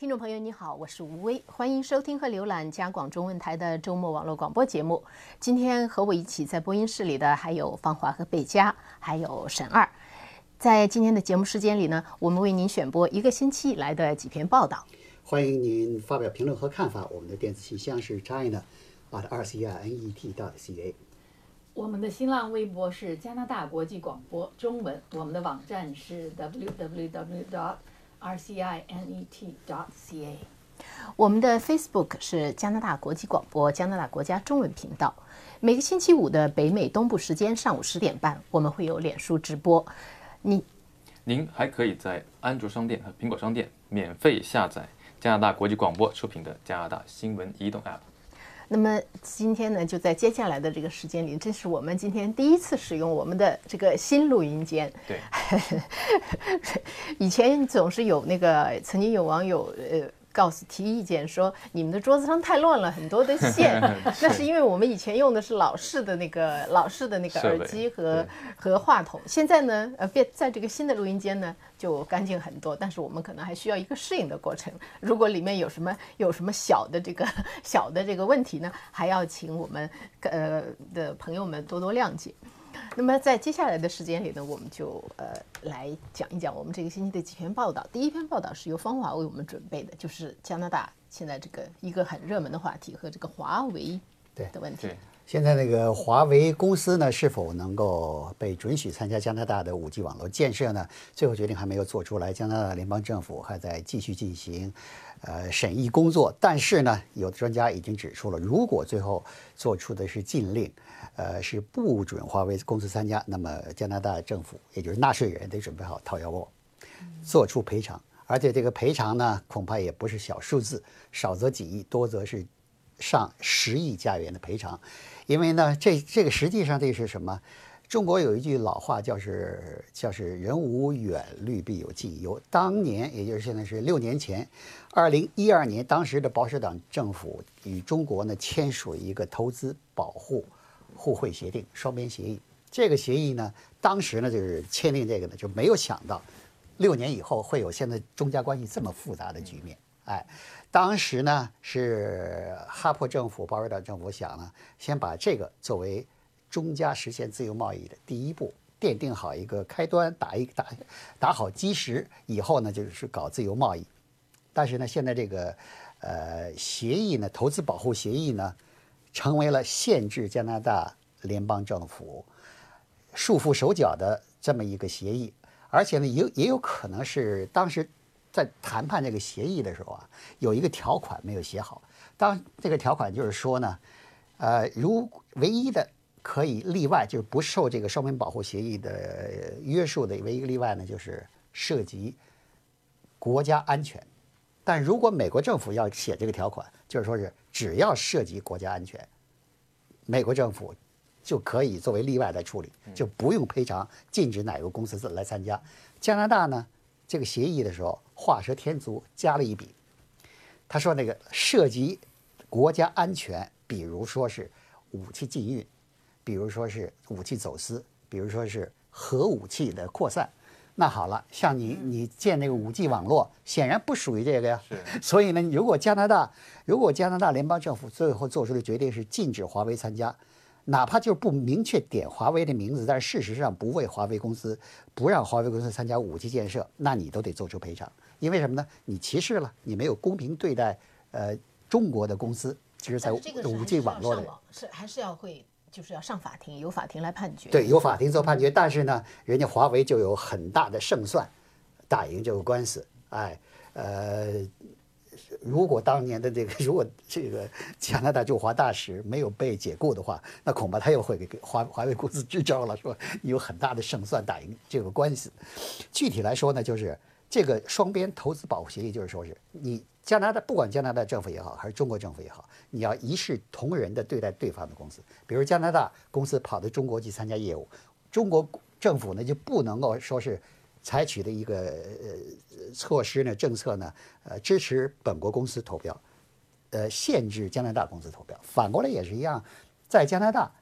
听众朋友，你好，我是吴威，欢迎收听和浏览加广中文台的周末网络广播节目。今天和我一起在播音室里的还有方华和贝佳，还有沈二。在今天的节目时间里呢，我们为您选播一个星期以来的几篇报道。欢迎您发表评论和看法。我们的电子信箱是 china at r c i n e t dot c a。我们的新浪微博是加拿大国际广播中文。我们的网站是 w w w dot rcinet.ca，我们的 Facebook 是加拿大国际广播加拿大国家中文频道。每个星期五的北美东部时间上午十点半，我们会有脸书直播。你，您还可以在安卓商店和苹果商店免费下载加拿大国际广播出品的加拿大新闻移动 App。那么今天呢，就在接下来的这个时间里，这是我们今天第一次使用我们的这个新录音间。对，以前总是有那个，曾经有网友呃。告诉提意见说你们的桌子上太乱了，很多的线。那是因为我们以前用的是老式的那个老式的那个耳机和和话筒。现在呢，呃，变在这个新的录音间呢就干净很多。但是我们可能还需要一个适应的过程。如果里面有什么有什么小的这个 小的这个问题呢，还要请我们呃的朋友们多多谅解。那么在接下来的时间里呢，我们就呃来讲一讲我们这个星期的几篇报道。第一篇报道是由方华为我们准备的，就是加拿大现在这个一个很热门的话题和这个华为的问题。现在那个华为公司呢，是否能够被准许参加加拿大的五 G 网络建设呢？最后决定还没有做出来，加拿大联邦政府还在继续进行呃审议工作。但是呢，有的专家已经指出了，如果最后做出的是禁令。呃，是不准华为公司参加，那么加拿大政府，也就是纳税人，得准备好掏腰包，做出赔偿。而且这个赔偿呢，恐怕也不是小数字，少则几亿，多则是上十亿加元的赔偿。因为呢，这这个实际上这是什么？中国有一句老话，叫是叫是人无远虑，必有近忧。当年，也就是现在是六年前，二零一二年，当时的保守党政府与中国呢签署一个投资保护。互惠协定，双边协议。这个协议呢，当时呢就是签订这个呢，就没有想到，六年以后会有现在中加关系这么复杂的局面。哎，当时呢是哈珀政府、保守党政府想呢，先把这个作为中加实现自由贸易的第一步，奠定好一个开端，打一打打好基石，以后呢就是搞自由贸易。但是呢，现在这个呃协议呢，投资保护协议呢。成为了限制加拿大联邦政府束缚手脚的这么一个协议，而且呢，也也有可能是当时在谈判这个协议的时候啊，有一个条款没有写好。当这个条款就是说呢，呃，如唯一的可以例外，就是不受这个双边保护协议的约束的唯一个例外呢，就是涉及国家安全。但如果美国政府要写这个条款，就是说是只要涉及国家安全，美国政府就可以作为例外来处理，就不用赔偿，禁止哪个公司来参加。加拿大呢，这个协议的时候画蛇添足，加了一笔。他说那个涉及国家安全，比如说是武器禁运，比如说是武器走私，比如说是核武器的扩散。那好了，像你你建那个五 G 网络，显然不属于这个呀。所以呢，如果加拿大如果加拿大联邦政府最后做出的决定是禁止华为参加，哪怕就是不明确点华为的名字，但是事实上不为华为公司不让华为公司参加五 G 建设，那你都得做出赔偿。因为什么呢？你歧视了，你没有公平对待呃中国的公司，其实在五 G 网络的是还是要会。就是要上法庭，由法庭来判决。对，由法庭做判决。但是呢，人家华为就有很大的胜算，打赢这个官司。哎，呃，如果当年的这个，如果这个加拿大驻华大使没有被解雇的话，那恐怕他又会给华华为公司支招了，说有很大的胜算打赢这个官司。具体来说呢，就是这个双边投资保护协议，就是说是你。加拿大不管加拿大政府也好，还是中国政府也好，你要一视同仁地对待对方的公司。比如加拿大公司跑到中国去参加业务，中国政府呢就不能够说是采取的一个呃措施呢政策呢，呃支持本国公司投标，呃限制加拿大公司投标。反过来也是一样，在加拿大，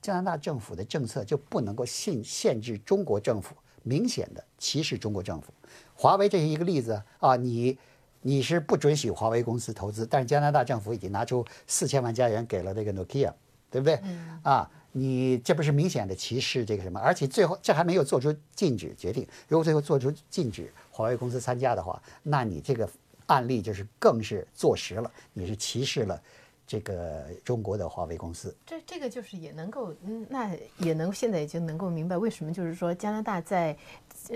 加拿大政府的政策就不能够限限制中国政府，明显的歧视中国政府。华为这是一个例子啊，你。你是不准许华为公司投资，但是加拿大政府已经拿出四千万加元给了这个 Nokia，对不对？啊，你这不是明显的歧视这个什么？而且最后这还没有做出禁止决定，如果最后做出禁止华为公司参加的话，那你这个案例就是更是坐实了，你是歧视了。这个中国的华为公司，这这个就是也能够，嗯，那也能现在已经能够明白为什么就是说加拿大在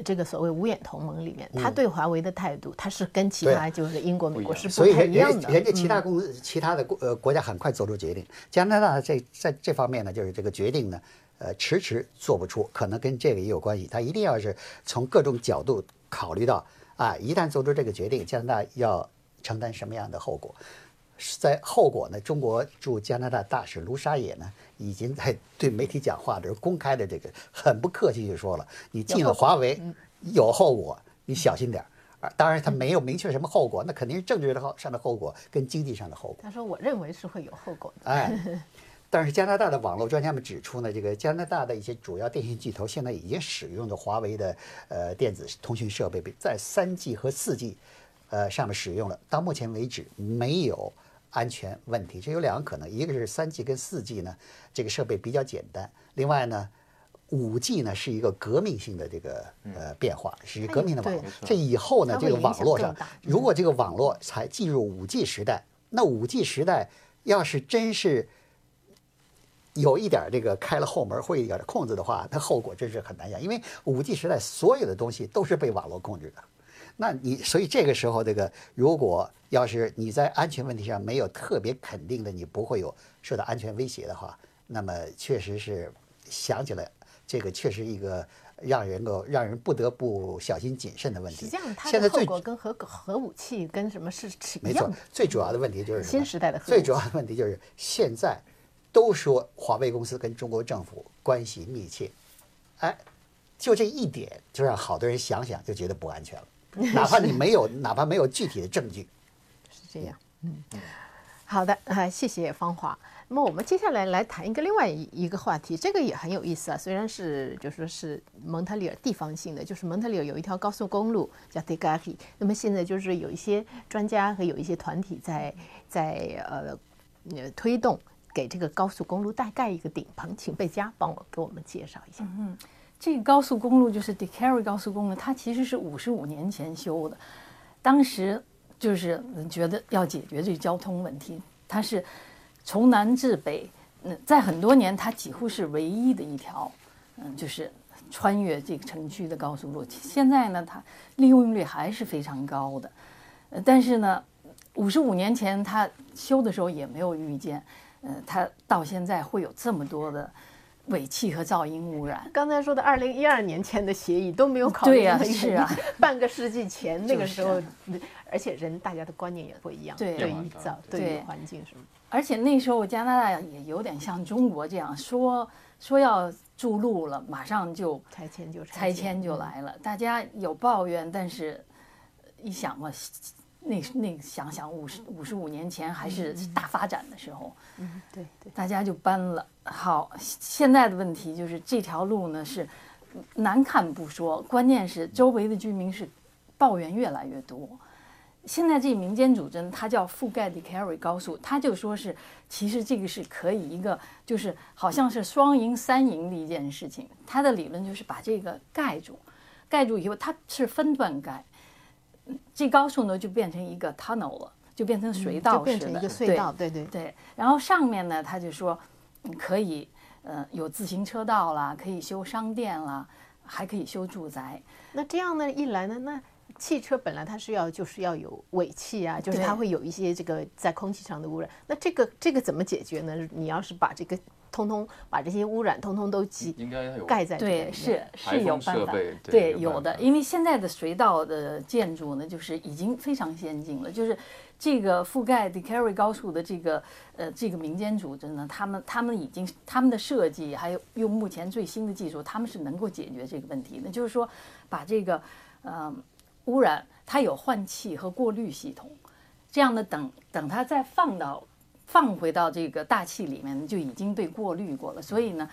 这个所谓五眼同盟里面，他对华为的态度，他是跟其他就是英国、美国是不太一样的。人家其他公司、其他的国呃国家很快做出决定，加拿大这在这方面呢，就是这个决定呢，呃，迟迟做不出，可能跟这个也有关系。他一定要是从各种角度考虑到啊，一旦做出这个决定，加拿大要承担什么样的后果。在后果呢？中国驻加拿大大使卢沙野呢，已经在对媒体讲话的时候公开的这个很不客气就说了：“你进了华为，有后果，你小心点儿。”啊，当然他没有明确什么后果，那肯定是政治的后上的后果跟经济上的后果。他说：“我认为是会有后果的。”哎，但是加拿大的网络专家们指出呢，这个加拿大的一些主要电信巨头现在已经使用的华为的呃电子通讯设备，在三 G 和四 G，呃上面使用了，到目前为止没有。安全问题，这有两个可能，一个是三 G 跟四 G 呢，这个设备比较简单；另外呢，五 G 呢是一个革命性的这个呃变化，是一革命的网络。这以后呢，这个网络上，如果这个网络才进入五 G 时代，那五 G 时代要是真是有一点这个开了后门会有点控制的话，它后果真是很难想，因为五 G 时代所有的东西都是被网络控制的。那你所以这个时候，这个如果要是你在安全问题上没有特别肯定的，你不会有受到安全威胁的话，那么确实是想起来，这个确实一个让人够让人不得不小心谨慎的问题。实际上，它的后果跟核核武器跟什么是是一样的。最主要的问题就是新时代的最主要的问题就是现在都说华为公司跟中国政府关系密切，哎，就这一点就让好多人想想就觉得不安全了。哪怕你没有，哪怕没有具体的证据，是这样。嗯，好的，啊，谢谢芳华。那么我们接下来来谈一个另外一一个话题，这个也很有意思啊。虽然是就说是蒙特利尔地方性的，就是蒙特利尔有一条高速公路叫 d e g a r i 那么现在就是有一些专家和有一些团体在在呃呃推动给这个高速公路再盖一个顶棚，请贝佳帮我给我们介绍一下。嗯。这个高速公路就是 d e c a r y 高速公路，它其实是五十五年前修的，当时就是觉得要解决这个交通问题，它是从南至北，嗯，在很多年它几乎是唯一的一条，嗯，就是穿越这个城区的高速路。现在呢，它利用率还是非常高的，呃，但是呢，五十五年前它修的时候也没有预见，呃，它到现在会有这么多的。尾气和噪音污染。刚才说的二零一二年签的协议都没有考虑。对呀，是啊，半个世纪前那个时候，而且人大家的观念也不一样，对于噪、对于环境什么。而且那时候加拿大也有点像中国这样说说要筑路了，马上就拆迁就拆迁就来了。大家有抱怨，但是一想嘛。那那想想五十五十五年前还是大发展的时候，嗯，对对，大家就搬了。好，现在的问题就是这条路呢是难看不说，关键是周围的居民是抱怨越来越多。现在这民间组织它叫覆盖的 Carry 高速，它就说是其实这个是可以一个就是好像是双赢三赢的一件事情。它的理论就是把这个盖住，盖住以后它是分段盖。这高速呢就变成一个 tunnel 了，就变成隧道似的，一个隧道，对对对。然后上面呢，他就说可以，呃，有自行车道啦，可以修商店啦，还可以修住宅。那这样呢，一来呢，那汽车本来它是要就是要有尾气啊，就是它会有一些这个在空气上的污染。那这个这个怎么解决呢？你要是把这个。通通把这些污染通通都挤，应该有盖在对，是是有办法，对有的，因为现在的隧道的建筑呢，就是已经非常先进了，就是这个覆盖 d e c a r y 高速的这个呃这个民间组织呢，他们他们已经他们的设计还有用目前最新的技术，他们是能够解决这个问题的，就是说把这个呃污染它有换气和过滤系统，这样呢等等它再放到。放回到这个大气里面就已经被过滤过了，所以呢，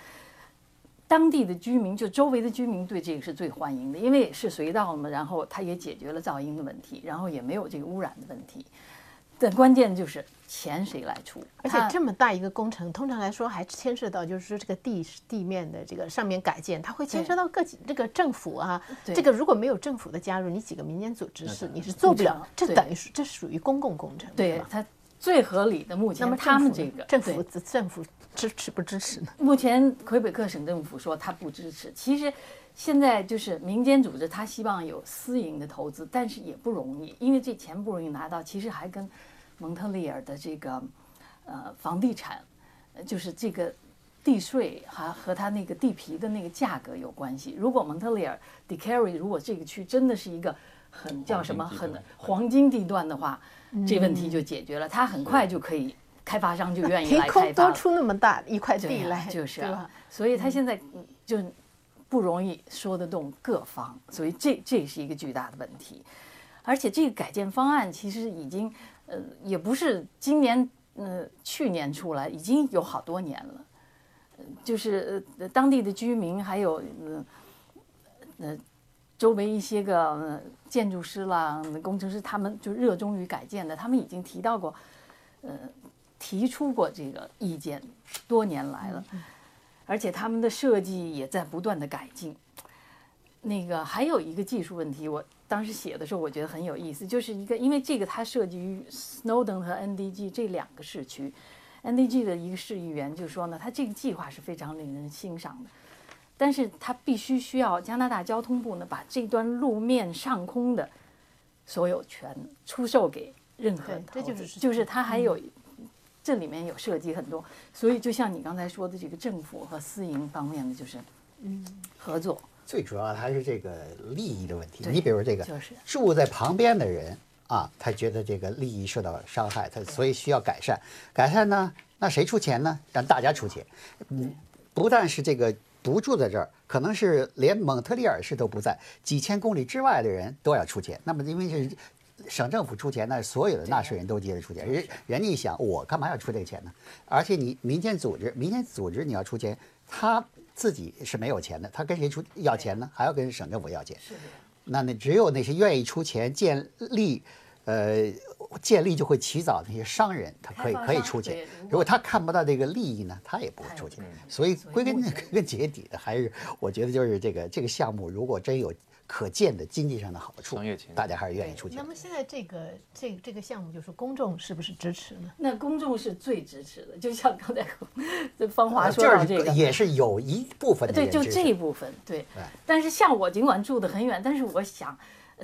当地的居民，就周围的居民对这个是最欢迎的，因为是隧道嘛，然后它也解决了噪音的问题，然后也没有这个污染的问题。但关键就是钱谁来出？而且这么大一个工程，通常来说还牵涉到就是说这个地地面的这个上面改建，它会牵涉到各这个政府啊。这个如果没有政府的加入，你几个民间组织是你是做不了。这等于是这属于公共工程，对它最合理的目前。那么他们这个政府政府支持不支持呢？目前魁北克省政府说他不支持。其实现在就是民间组织，他希望有私营的投资，但是也不容易，因为这钱不容易拿到。其实还跟蒙特利尔的这个呃房地产，就是这个地税还和它那个地皮的那个价格有关系。如果蒙特利尔 d e c a r y 如果这个区真的是一个很叫什么很黄金地段的话，这问题就解决了，它很快就可以开发商就愿意 来开发。多出那么大一块地来，就是，所以他现在就不容易说得动各方，所以这这是一个巨大的问题。而且这个改建方案其实已经。呃，也不是今年，呃，去年出来已经有好多年了，就是呃当地的居民还有呃呃周围一些个建筑师啦、工程师，他们就热衷于改建的，他们已经提到过，呃，提出过这个意见，多年来了，而且他们的设计也在不断的改进。那个还有一个技术问题，我。当时写的时候，我觉得很有意思，就是一个，因为这个它涉及于 Snowden 和 NDG 这两个市区，NDG 的一个市议员就说呢，他这个计划是非常令人欣赏的，但是它必须需要加拿大交通部呢，把这段路面上空的所有权出售给任何这就是就是他还有这里面有涉及很多，所以就像你刚才说的这个政府和私营方面的就是嗯合作。最主要的还是这个利益的问题。你比如这个住在旁边的人啊，他觉得这个利益受到伤害，他所以需要改善。改善呢，那谁出钱呢？让大家出钱。嗯，不但是这个不住在这儿，可能是连蒙特利尔市都不在，几千公里之外的人都要出钱。那么因为是省政府出钱，那所有的纳税人都接着出钱。人人家一想，我干嘛要出这个钱呢？而且你民间组织，民间组织你要出钱，他。自己是没有钱的，他跟谁出要钱呢？还要跟省政府要钱。是。那那只有那些愿意出钱建立，呃，建立就会起早那些商人，他可以可以出去。如果他看不到这个利益呢，他也不会出去。所以归根归根结底的，还是我觉得就是这个这个项目，如果真有。可见的经济上的好处，大家还是愿意出钱。那么现在这个这这个项目，就是公众是不是支持呢？那公众是最支持的，就像刚才 这方华说到这个，也是有一部分的对，就这一部分对。但是像我尽管住得很远，但是我想，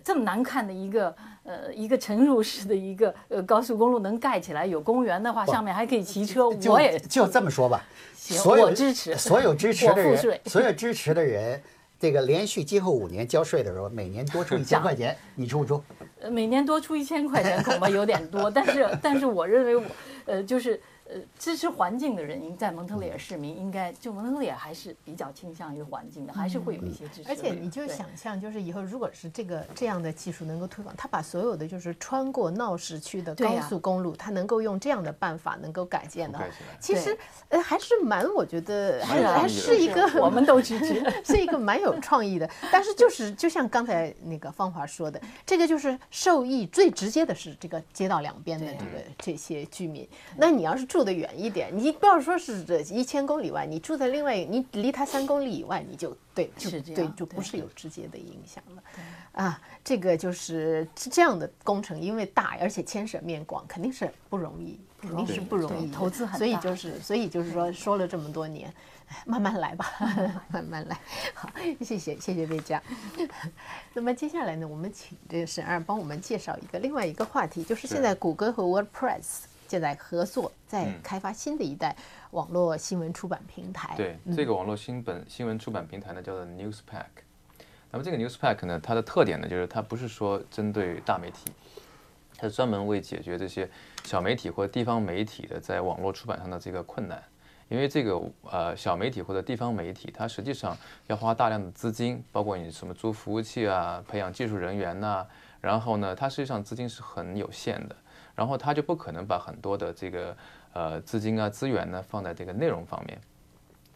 这么难看的一个呃一个沉入式的一个呃高速公路能盖起来有公园的话，上面还可以骑车，我也就这么说吧。所有支持，所有支持的人，所有支持的人。这个连续今后五年交税的时候，每年多出一千块钱，你出不出？呃，每年多出一千块钱恐怕有点多，但是但是我认为我，呃，就是。呃，支持环境的人，应在蒙特利尔市民应该就蒙特利尔还是比较倾向于环境的，还是会有一些支持。而且你就想象，就是以后如果是这个这样的技术能够推广，他把所有的就是穿过闹市区的高速公路，他能够用这样的办法能够改建的，其实呃还是蛮，我觉得还还是一个我们都支持，是一个蛮有创意的。但是就是就像刚才那个芳华说的，这个就是受益最直接的是这个街道两边的这个这些居民。那你要是住。住得远一点，你不要说是这一千公里外，你住在另外，你离他三公里以外，你就对，就对，就不是有直接的影响了。啊，这个就是这样的工程，因为大而且牵涉面广，肯定是不容易，肯定是不容易，投资很大。所以就是，所以就是说，说了这么多年，慢慢来吧，慢慢来。好，谢谢，谢谢魏佳。那么接下来呢，我们请这个沈二帮我们介绍一个另外一个话题，就是现在谷歌和 WordPress。现在合作在开发新的一代网络新闻出版平台。对，这个网络新本新闻出版平台呢，叫做 Newspack。那么这个 Newspack 呢，它的特点呢，就是它不是说针对大媒体，它是专门为解决这些小媒体或者地方媒体的在网络出版上的这个困难。因为这个呃小媒体或者地方媒体，它实际上要花大量的资金，包括你什么租服务器啊、培养技术人员呐，然后呢，它实际上资金是很有限的。然后他就不可能把很多的这个呃资金啊资源呢放在这个内容方面。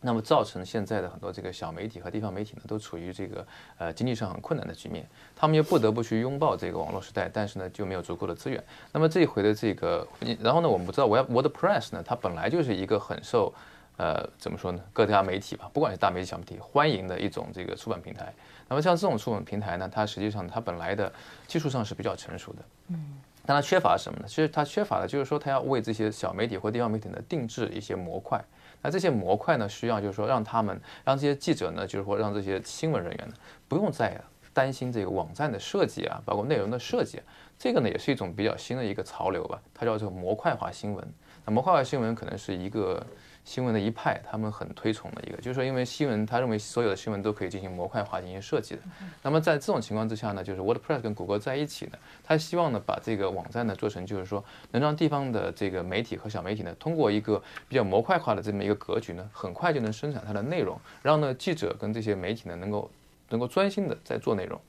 那么造成现在的很多这个小媒体和地方媒体呢，都处于这个呃经济上很困难的局面，他们又不得不去拥抱这个网络时代，但是呢就没有足够的资源。那么这一回的这个，然后呢我们不知道，Web WordPress 呢，它本来就是一个很受呃怎么说呢各家媒体吧，不管是大媒体小媒体欢迎的一种这个出版平台。那么像这种出版平台呢，它实际上它本来的技术上是比较成熟的，嗯，但它缺乏什么呢？其实它缺乏的就是说它要为这些小媒体或地方媒体呢定制一些模块。那这些模块呢，需要就是说让他们让这些记者呢，就是说让这些新闻人员呢，不用再担心这个网站的设计啊，包括内容的设计，这个呢也是一种比较新的一个潮流吧，它叫做模块化新闻。那模块化新闻可能是一个。新闻的一派，他们很推崇的一个，就是说，因为新闻，他认为所有的新闻都可以进行模块化进行设计的。那么在这种情况之下呢，就是 WordPress 跟谷歌在一起呢，他希望呢把这个网站呢做成，就是说能让地方的这个媒体和小媒体呢，通过一个比较模块化的这么一个格局呢，很快就能生产它的内容，让呢记者跟这些媒体呢能够能够专心的在做内容。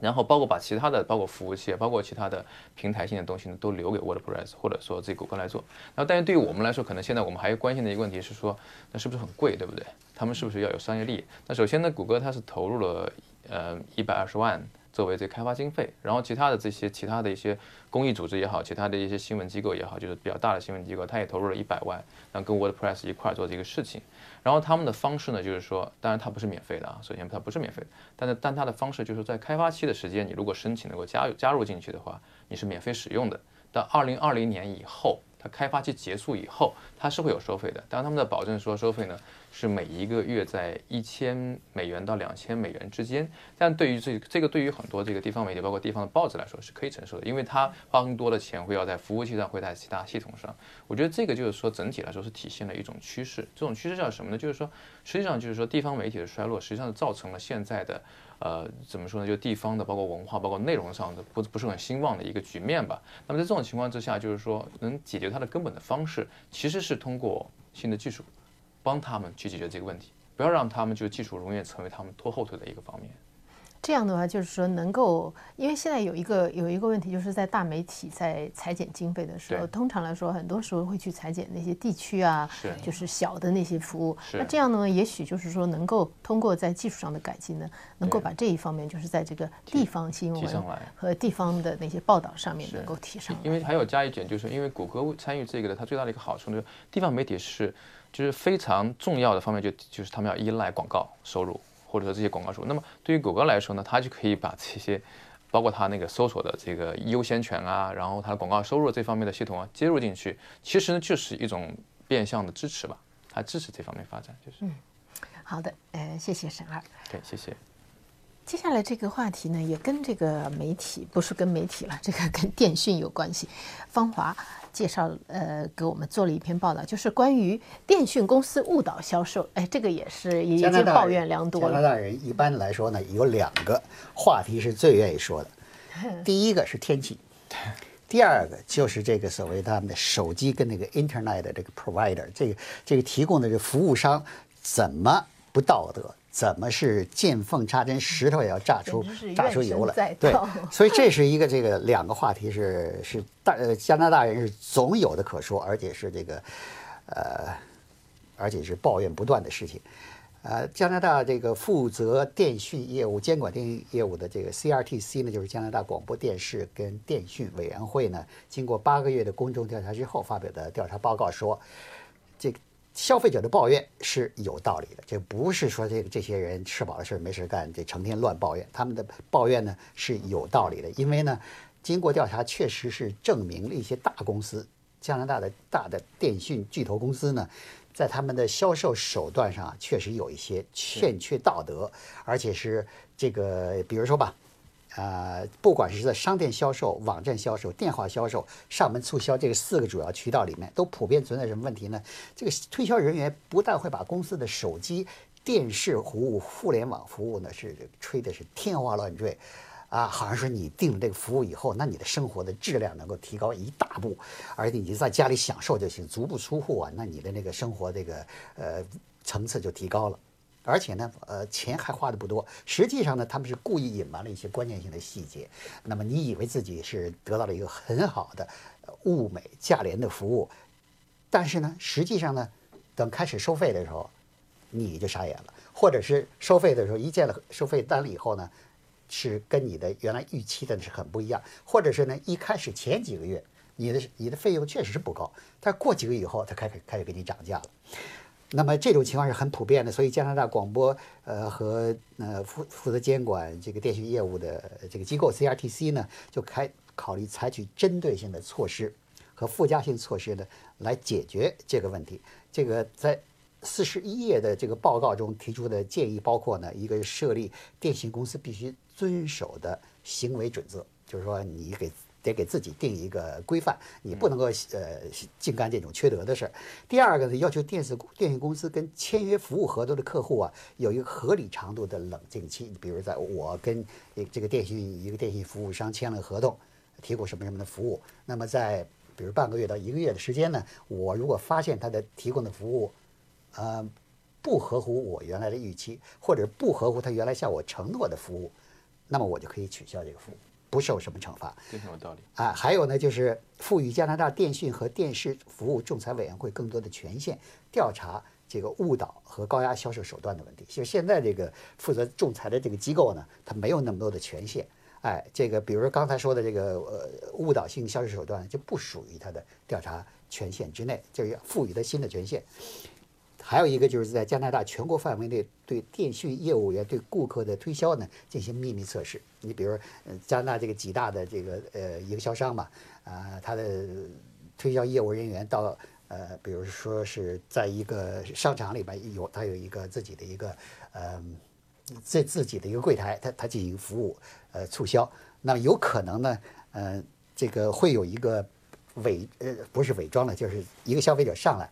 然后包括把其他的，包括服务器，包括其他的平台性的东西呢，都留给 WordPress 或者说自己谷歌来做。那，但是对于我们来说，可能现在我们还关心的一个问题是说，那是不是很贵，对不对？他们是不是要有商业利益？那首先呢，谷歌它是投入了呃一百二十万。作为这开发经费，然后其他的这些其他的一些公益组织也好，其他的一些新闻机构也好，就是比较大的新闻机构，他也投入了一百万，然后跟 WordPress 一块做这个事情。然后他们的方式呢，就是说，当然它不是免费的啊，首先它不是免费的，但是但它的方式就是在开发期的时间，你如果申请能够加入加入进去的话，你是免费使用的。到二零二零年以后。它开发期结束以后，它是会有收费的。当然，他们的保证说收费呢是每一个月在一千美元到两千美元之间。但对于这这个对于很多这个地方媒体，包括地方的报纸来说是可以承受的，因为它花更多的钱会要在服务器上，会在其他系统上。我觉得这个就是说整体来说是体现了一种趋势。这种趋势叫什么呢？就是说实际上就是说地方媒体的衰落，实际上是造成了现在的。呃，怎么说呢？就地方的，包括文化，包括内容上的不不是很兴旺的一个局面吧。那么在这种情况之下，就是说能解决它的根本的方式，其实是通过新的技术，帮他们去解决这个问题，不要让他们就技术永远成为他们拖后腿的一个方面。这样的话，就是说能够，因为现在有一个有一个问题，就是在大媒体在裁减经费的时候，通常来说，很多时候会去裁减那些地区啊，就是小的那些服务。那这样呢，也许就是说能够通过在技术上的改进呢，能够把这一方面，就是在这个地方新闻和地方的那些报道上面能够提升。因为还有加一点，就是因为谷歌参与这个的，它最大的一个好处呢，地方媒体是就是非常重要的方面，就就是他们要依赖广告收入。或者说这些广告数，那么对于谷歌来说呢，它就可以把这些，包括它那个搜索的这个优先权啊，然后它的广告收入这方面的系统啊，接入进去，其实呢就是一种变相的支持吧，它支持这方面发展，就是。嗯，好的，呃，谢谢沈二。对，谢谢。接下来这个话题呢，也跟这个媒体不是跟媒体了，这个跟电讯有关系。方华。介绍呃，给我们做了一篇报道，就是关于电讯公司误导销售。哎，这个也是已经抱怨良多了。加拿大人一般来说呢，有两个话题是最愿意说的。第一个是天气，第二个就是这个所谓他们的手机跟那个 Internet 的这个 provider，这个这个提供的这服务商怎么不道德。怎么是见缝插针，石头也要炸出炸出油来？对，所以这是一个这个两个话题是是大呃加拿大人是总有的可说，而且是这个呃而且是抱怨不断的事情。呃，加拿大这个负责电讯业务监管电讯业务的这个 CRTC 呢，就是加拿大广播电视跟电讯委员会呢，经过八个月的公众调查之后发表的调查报告说，这个。消费者的抱怨是有道理的，这不是说这个这些人吃饱了事没事干，这成天乱抱怨。他们的抱怨呢是有道理的，因为呢，经过调查确实是证明了一些大公司，加拿大的大的电讯巨头公司呢，在他们的销售手段上确实有一些欠缺道德，而且是这个，比如说吧。呃，不管是在商店销售、网站销售、电话销售、上门促销这个四个主要渠道里面，都普遍存在什么问题呢？这个推销人员不但会把公司的手机、电视服务、互联网服务呢是吹的是天花乱坠，啊，好像说你订了这个服务以后，那你的生活的质量能够提高一大步，而且你在家里享受就行，足不出户啊，那你的那个生活这个呃层次就提高了。而且呢，呃，钱还花的不多。实际上呢，他们是故意隐瞒了一些关键性的细节。那么你以为自己是得到了一个很好的物美价廉的服务，但是呢，实际上呢，等开始收费的时候，你就傻眼了；或者是收费的时候一见了收费单了以后呢，是跟你的原来预期的是很不一样；或者是呢一开始前几个月你的你的费用确实是不高，但过几个月以后他开始开始给你涨价了。那么这种情况是很普遍的，所以加拿大广播呃和呃负负责监管这个电讯业务的这个机构 CRTC 呢，就开考虑采取针对性的措施和附加性措施呢，来解决这个问题。这个在四十一页的这个报告中提出的建议包括呢，一个设立电信公司必须遵守的行为准则，就是说你给。得给自己定一个规范，你不能够呃净干这种缺德的事儿。第二个呢，要求电视电信公司跟签约服务合作的客户啊，有一个合理长度的冷静期。比如在我跟这个电信一个电信服务商签了合同，提供什么什么的服务，那么在比如半个月到一个月的时间呢，我如果发现他的提供的服务，呃，不合乎我原来的预期，或者不合乎他原来向我承诺的服务，那么我就可以取消这个服务。不受什么惩罚，这很有道理啊。还有呢，就是赋予加拿大电讯和电视服务仲裁委员会更多的权限，调查这个误导和高压销售手段的问题。就现在这个负责仲裁的这个机构呢，它没有那么多的权限。哎，这个比如说刚才说的这个呃误导性销售手段，就不属于它的调查权限之内，就要赋予它新的权限。还有一个就是在加拿大全国范围内对电讯业务员对顾客的推销呢进行秘密测试。你比如，呃加拿大这个几大的这个呃营销商嘛，啊，他的推销业务人员到呃，比如说是在一个商场里边有他有一个自己的一个呃自自己的一个柜台，他他进行服务呃促销。那么有可能呢，呃，这个会有一个伪呃不是伪装的，就是一个消费者上来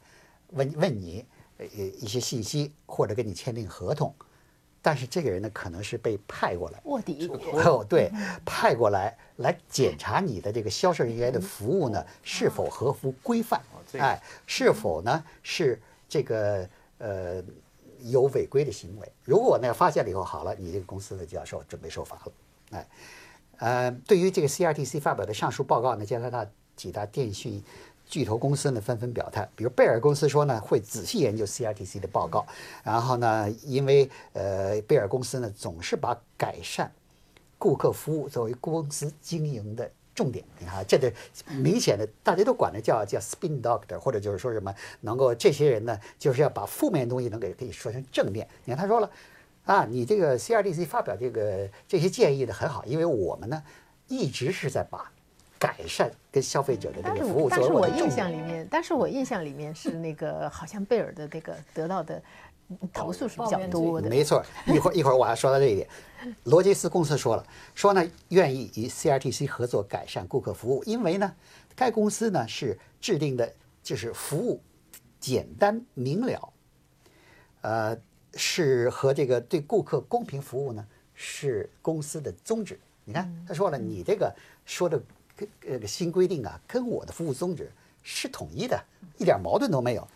问问你。呃，一些信息或者跟你签订合同，但是这个人呢，可能是被派过来卧底 哦，对，派过来来检查你的这个销售人员的服务呢是否合乎规范，哎，是否呢是这个呃有违规的行为？如果呢发现了以后，好了，你这个公司呢就要受准备受罚了，哎，呃，对于这个 CRTC 发表的上述报告呢，加拿大几大电讯。巨头公司呢纷纷表态，比如贝尔公司说呢会仔细研究 CRTC 的报告，然后呢，因为呃贝尔公司呢总是把改善顾客服务作为公司经营的重点。你看，这个明显的大家都管它叫叫 spin doctor，或者就是说什么能够这些人呢就是要把负面东西能给可以说成正面。你看他说了啊，你这个 CRTC 发表这个这些建议的很好，因为我们呢一直是在把。改善跟消费者的这个服务但是我印象里面，但是我印象里面是那个好像贝尔的那个得到的投诉是比较多的。没错，一会儿 一会儿我还说到这一点。罗杰斯公司说了，说呢愿意与 CRTC 合作改善顾客服务，因为呢该公司呢是制定的就是服务简单明了，呃是和这个对顾客公平服务呢是公司的宗旨。你看他说了，你这个说的。这个新规定啊，跟我的服务宗旨是统一的，一点矛盾都没有。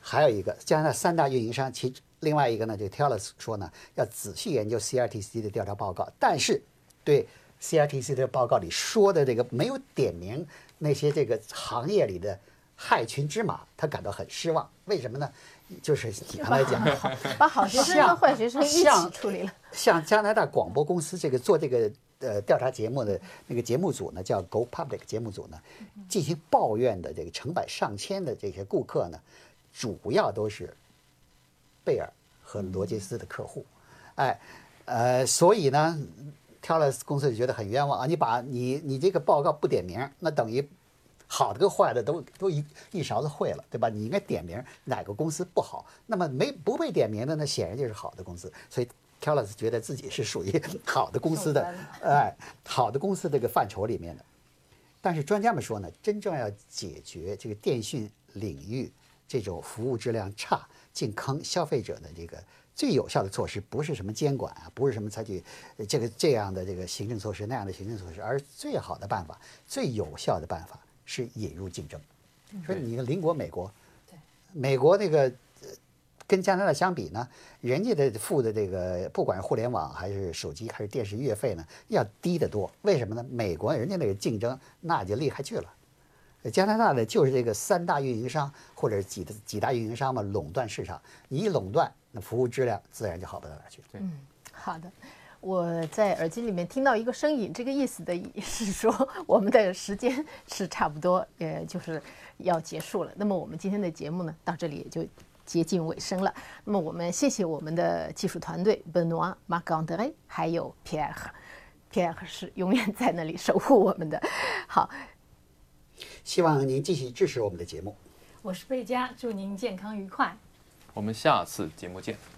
还有一个，加拿大三大运营商，其另外一个呢，就 Telus 说呢，要仔细研究 CRTC 的调查报告，但是对 CRTC 的报告里说的这个没有点名那些这个行业里的害群之马，他感到很失望。为什么呢？就是你刚才讲，把好学生和坏学生一起处理了。像加拿大广播公司这个做这个。呃，调查节目的那个节目组呢，叫 Go Public 节目组呢，进行抱怨的这个成百上千的这些顾客呢，主要都是贝尔和罗杰斯的客户，哎，呃，所以呢 t e l u s 公司就觉得很冤枉啊！你把你你这个报告不点名，那等于好的跟坏的都都一一勺子烩了，对吧？你应该点名哪个公司不好，那么没不被点名的，那显然就是好的公司，所以。E l u s 觉得自己是属于好的公司的，哎，好的公司这个范畴里面的。但是专家们说呢，真正要解决这个电讯领域这种服务质量差、进坑消费者的这个最有效的措施，不是什么监管啊，不是什么采取这个这样的这个行政措施那样的行政措施，而最好的办法、最有效的办法是引入竞争。说你的邻国美国，美国那个。跟加拿大相比呢，人家的付的这个不管是互联网还是手机还是电视月费呢，要低得多。为什么呢？美国人家那个竞争那就厉害去了，加拿大的就是这个三大运营商或者几几大运营商嘛，垄断市场。你一垄断，那服务质量自然就好不到哪去。对，好的。我在耳机里面听到一个声音，这个意思的 是说我们的时间是差不多，呃，就是要结束了。那么我们今天的节目呢，到这里也就接近尾声了。那么我们谢谢我们的技术团队 Benoit、Marc André，还有 Pierre，Pierre 是永远在那里守护我们的。好，希望您继续支持我们的节目。我是贝佳，祝您健康愉快。我们下次节目见。